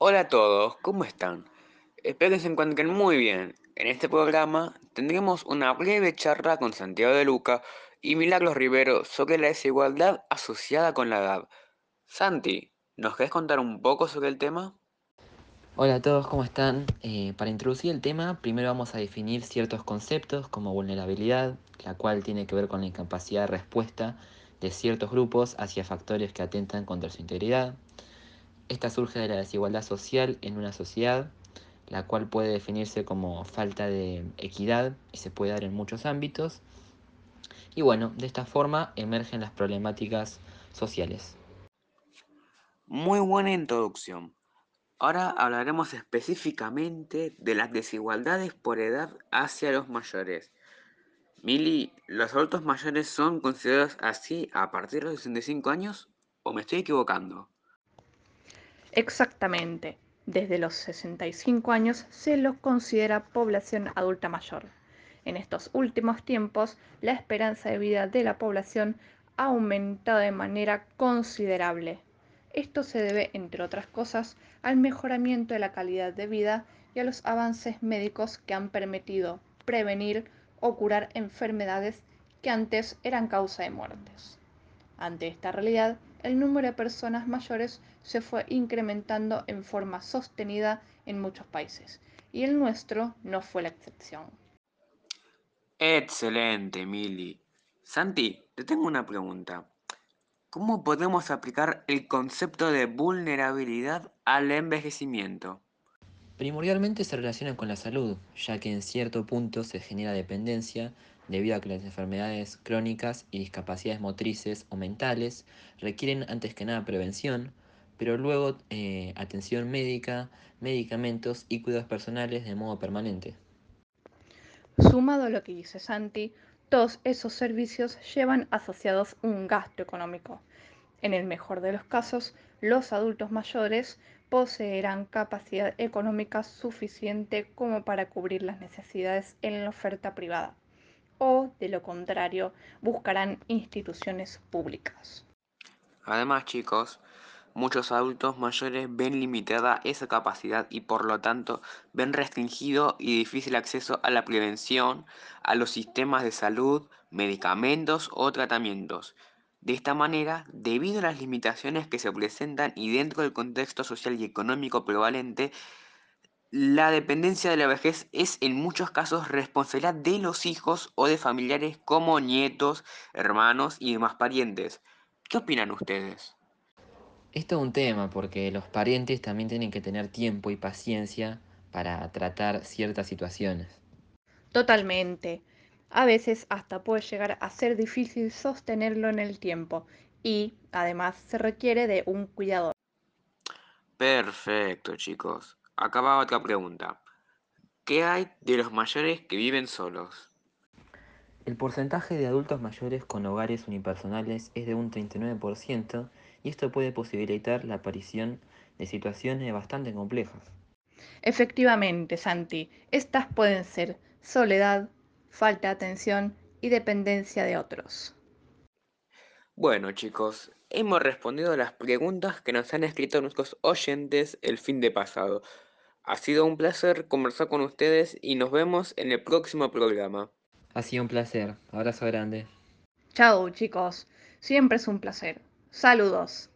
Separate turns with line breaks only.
Hola a todos, ¿cómo están? Espero que se encuentren muy bien. En este programa tendremos una breve charla con Santiago de Luca y Milagros Rivero sobre la desigualdad asociada con la edad. Santi, ¿nos querés contar un poco sobre el tema?
Hola a todos, ¿cómo están? Eh, para introducir el tema, primero vamos a definir ciertos conceptos como vulnerabilidad, la cual tiene que ver con la incapacidad de respuesta de ciertos grupos hacia factores que atentan contra su integridad. Esta surge de la desigualdad social en una sociedad, la cual puede definirse como falta de equidad y se puede dar en muchos ámbitos. Y bueno, de esta forma emergen las problemáticas sociales.
Muy buena introducción. Ahora hablaremos específicamente de las desigualdades por edad hacia los mayores. Mili, ¿los adultos mayores son considerados así a partir de los 65 años o me estoy equivocando?
Exactamente. Desde los 65 años se los considera población adulta mayor. En estos últimos tiempos, la esperanza de vida de la población ha aumentado de manera considerable. Esto se debe, entre otras cosas, al mejoramiento de la calidad de vida y a los avances médicos que han permitido prevenir o curar enfermedades que antes eran causa de muertes. Ante esta realidad, el número de personas mayores se fue incrementando en forma sostenida en muchos países, y el nuestro no fue la excepción.
Excelente, Mili. Santi, te tengo una pregunta. ¿Cómo podemos aplicar el concepto de vulnerabilidad al envejecimiento?
Primordialmente se relaciona con la salud, ya que en cierto punto se genera dependencia debido a que las enfermedades crónicas y discapacidades motrices o mentales requieren antes que nada prevención, pero luego eh, atención médica, medicamentos y cuidados personales de modo permanente.
Sumado a lo que dice Santi, todos esos servicios llevan asociados un gasto económico. En el mejor de los casos, los adultos mayores poseerán capacidad económica suficiente como para cubrir las necesidades en la oferta privada o, de lo contrario, buscarán instituciones públicas.
Además, chicos, muchos adultos mayores ven limitada esa capacidad y por lo tanto ven restringido y difícil acceso a la prevención, a los sistemas de salud, medicamentos o tratamientos. De esta manera, debido a las limitaciones que se presentan y dentro del contexto social y económico prevalente, la dependencia de la vejez es en muchos casos responsabilidad de los hijos o de familiares como nietos, hermanos y demás parientes. ¿Qué opinan ustedes?
Esto es un tema porque los parientes también tienen que tener tiempo y paciencia para tratar ciertas situaciones.
Totalmente. A veces hasta puede llegar a ser difícil sostenerlo en el tiempo y además se requiere de un cuidador.
Perfecto, chicos. Acaba otra pregunta. ¿Qué hay de los mayores que viven solos?
El porcentaje de adultos mayores con hogares unipersonales es de un 39% y esto puede posibilitar la aparición de situaciones bastante complejas.
Efectivamente, Santi, estas pueden ser soledad, falta de atención y dependencia de otros.
Bueno, chicos, hemos respondido a las preguntas que nos han escrito nuestros oyentes el fin de pasado. Ha sido un placer conversar con ustedes y nos vemos en el próximo programa.
Ha sido un placer. Abrazo grande.
Chao, chicos. Siempre es un placer. Saludos.